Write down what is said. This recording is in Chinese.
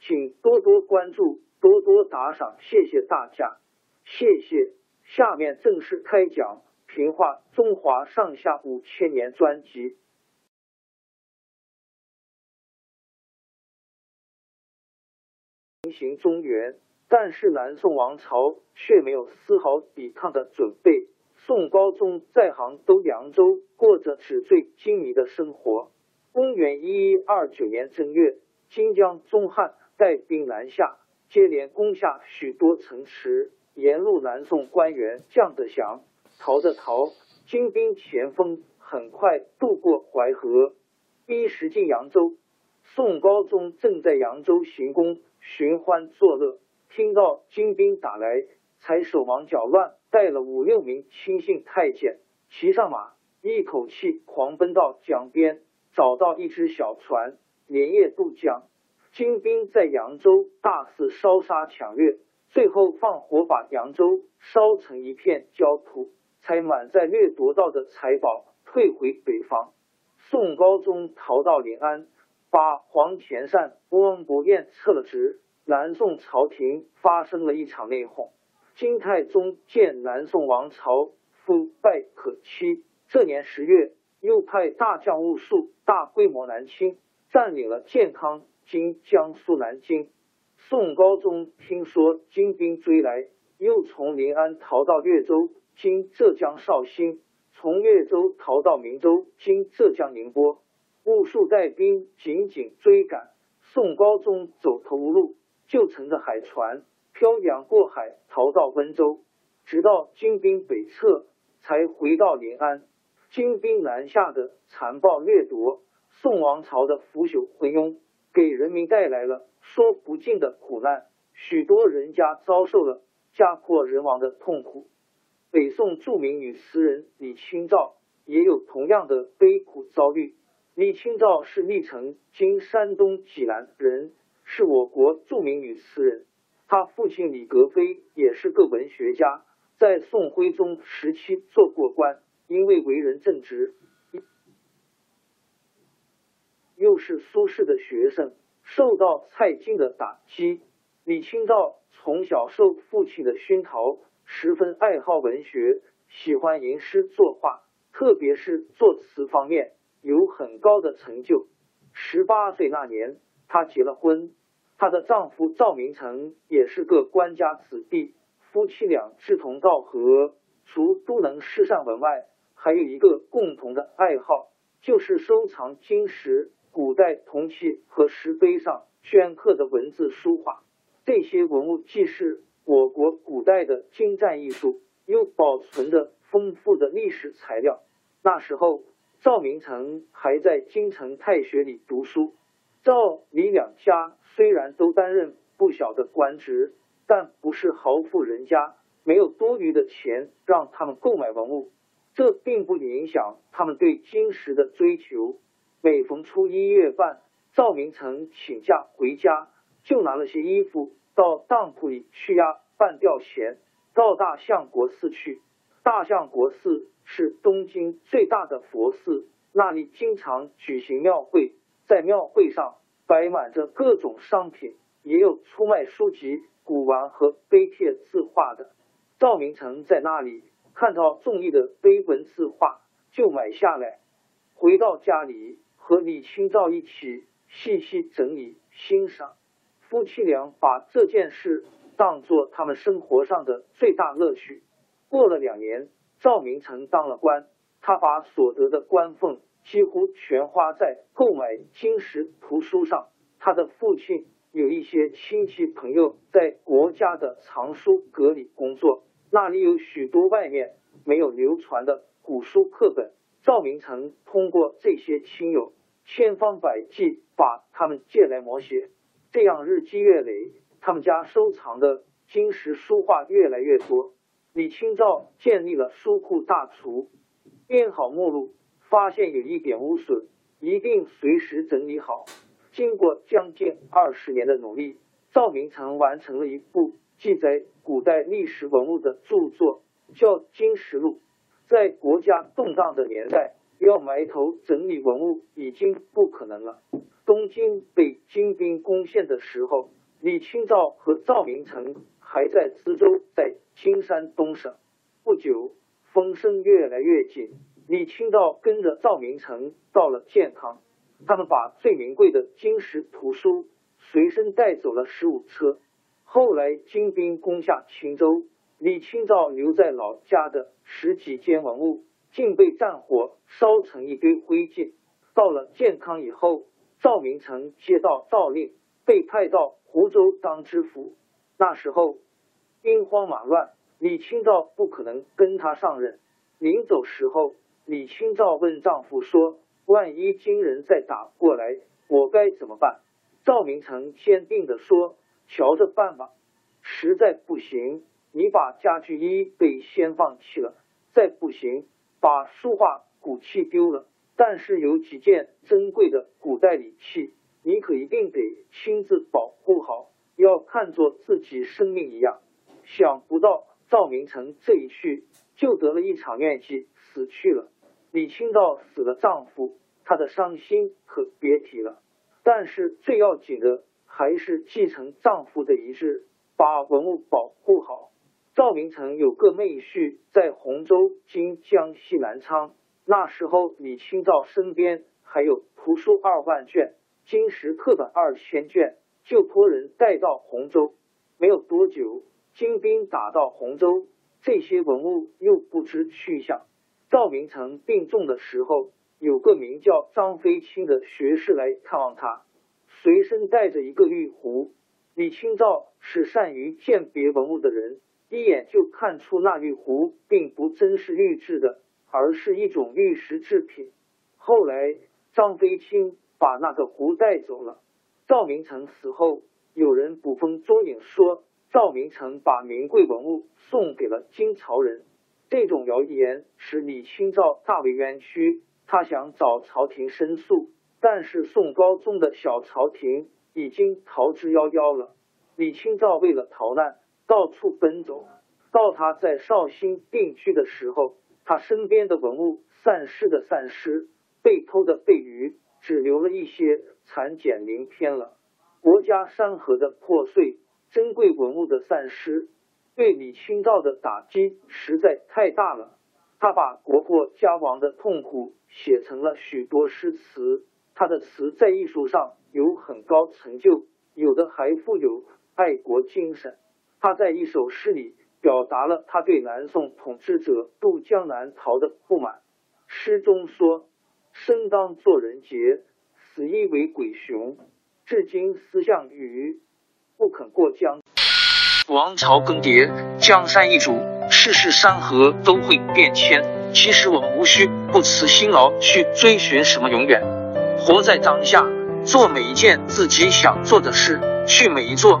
请多多关注，多多打赏，谢谢大家，谢谢。下面正式开讲《评话中华上下五千年》专辑。行中原，但是南宋王朝却没有丝毫抵抗的准备。宋高宗在杭州、扬州过着纸醉金迷的生活。公元一一二九年正月，金江宗汉。带兵南下，接连攻下许多城池。沿路南宋官员降的降，逃的逃。金兵前锋很快渡过淮河，逼时进扬州。宋高宗正在扬州行宫寻欢作乐，听到金兵打来，才手忙脚乱，带了五六名亲信太监，骑上马，一口气狂奔到江边，找到一只小船，连夜渡江。金兵在扬州大肆烧杀抢掠，最后放火把扬州烧成一片焦土，才满载掠夺到的财宝退回北方。宋高宗逃到临安，把黄田善、温伯彦撤了职。南宋朝廷发生了一场内讧。金太宗见南宋王朝腐败可欺，这年十月，又派大将兀术大规模南侵，占领了建康。今江苏南京，宋高宗听说金兵追来，又从临安逃到越州（今浙江绍兴），从越州逃到明州（今浙江宁波）。兀术带兵紧紧追赶，宋高宗走投无路，就乘着海船漂洋过海逃到温州，直到金兵北撤，才回到临安。金兵南下的残暴掠夺，宋王朝的腐朽昏庸。给人民带来了说不尽的苦难，许多人家遭受了家破人亡的痛苦。北宋著名女词人李清照也有同样的悲苦遭遇。李清照是历城（今山东济南）人，是我国著名女词人。她父亲李格非也是个文学家，在宋徽宗时期做过官，因为为人正直。又是苏轼的学生，受到蔡京的打击。李清照从小受父亲的熏陶，十分爱好文学，喜欢吟诗作画，特别是作词方面有很高的成就。十八岁那年，她结了婚，她的丈夫赵明诚也是个官家子弟，夫妻俩志同道合，除都能诗善文外，还有一个共同的爱好，就是收藏金石。古代铜器和石碑上镌刻的文字书画，这些文物既是我国古代的精湛艺术，又保存着丰富的历史材料。那时候，赵明诚还在京城太学里读书。赵李两家虽然都担任不小的官职，但不是豪富人家，没有多余的钱让他们购买文物。这并不影响他们对金石的追求。每逢初一月半，赵明诚请假回家，就拿了些衣服到当铺里去押半吊钱，到大相国寺去。大相国寺是东京最大的佛寺，那里经常举行庙会，在庙会上摆满着各种商品，也有出卖书籍、古玩和碑帖字画的。赵明诚在那里看到中意的碑文字画，就买下来，回到家里和李清照一起细细整理欣赏。夫妻俩把这件事当做他们生活上的最大乐趣。过了两年，赵明诚当了官，他把所得的官俸几乎全花在购买金石图书上。他的父亲有一些亲戚朋友在国家的藏书阁里工作，那里有许多外面没有流传的古书课本。赵明诚通过这些亲友，千方百计把他们借来摹写。这样日积月累，他们家收藏的金石书画越来越多。李清照建立了书库大厨，编好目录，发现有一点污损，一定随时整理好。经过将近二十年的努力，赵明诚完成了一部记载古代历史文物的著作，叫《金石录》。在国家动荡的年代，要埋头整理文物已经不可能了。东京被金兵攻陷的时候，李清照和赵明诚还在淄州，在青山东省。不久，风声越来越紧，李清照跟着赵明诚到了建康，他们把最名贵的金石图书随身带走了十五车。后来金兵攻下青州，李清照留在老家的十几件文物，竟被战火烧成一堆灰烬。到了健康以后。赵明诚接到诏令，被派到湖州当知府。那时候兵荒马乱，李清照不可能跟他上任。临走时候，李清照问丈夫说：“万一金人再打过来，我该怎么办？”赵明诚坚定的说：“瞧着办吧。实在不行，你把家具衣被先放弃了；再不行，把书画古器丢了。”但是有几件珍贵的古代礼器，你可一定得亲自保护好，要看作自己生命一样。想不到赵明诚这一去，就得了一场疟疾，死去了。李清照死了丈夫，她的伤心可别提了。但是最要紧的还是继承丈夫的遗志，把文物保护好。赵明诚有个妹婿在洪州（今江西南昌）。那时候，李清照身边还有图书二万卷、金石刻本二千卷，就托人带到洪州。没有多久，金兵打到洪州，这些文物又不知去向。赵明诚病重的时候，有个名叫张飞清的学士来看望他，随身带着一个玉壶。李清照是善于鉴别文物的人，一眼就看出那玉壶并不真是玉制的。而是一种玉石制品。后来张飞清把那个壶带走了。赵明诚死后，有人捕风捉影说赵明诚把名贵文物送给了金朝人。这种谣言使李清照大为冤屈，他想找朝廷申诉，但是宋高宗的小朝廷已经逃之夭夭了。李清照为了逃难，到处奔走。到他在绍兴定居的时候。他身边的文物散失的散失，被偷的被鱼，只留了一些残简零篇了。国家山河的破碎，珍贵文物的散失，对李清照的打击实在太大了。他把国破家亡的痛苦写成了许多诗词。他的词在艺术上有很高成就，有的还富有爱国精神。他在一首诗里。表达了他对南宋统治者渡江南逃的不满。诗中说：“生当作人杰，死亦为鬼雄。至今思项羽，不肯过江。”王朝更迭，江山易主，世事山河都会变迁。其实我们无需不辞辛劳去追寻什么永远，活在当下，做每一件自己想做的事，去每一座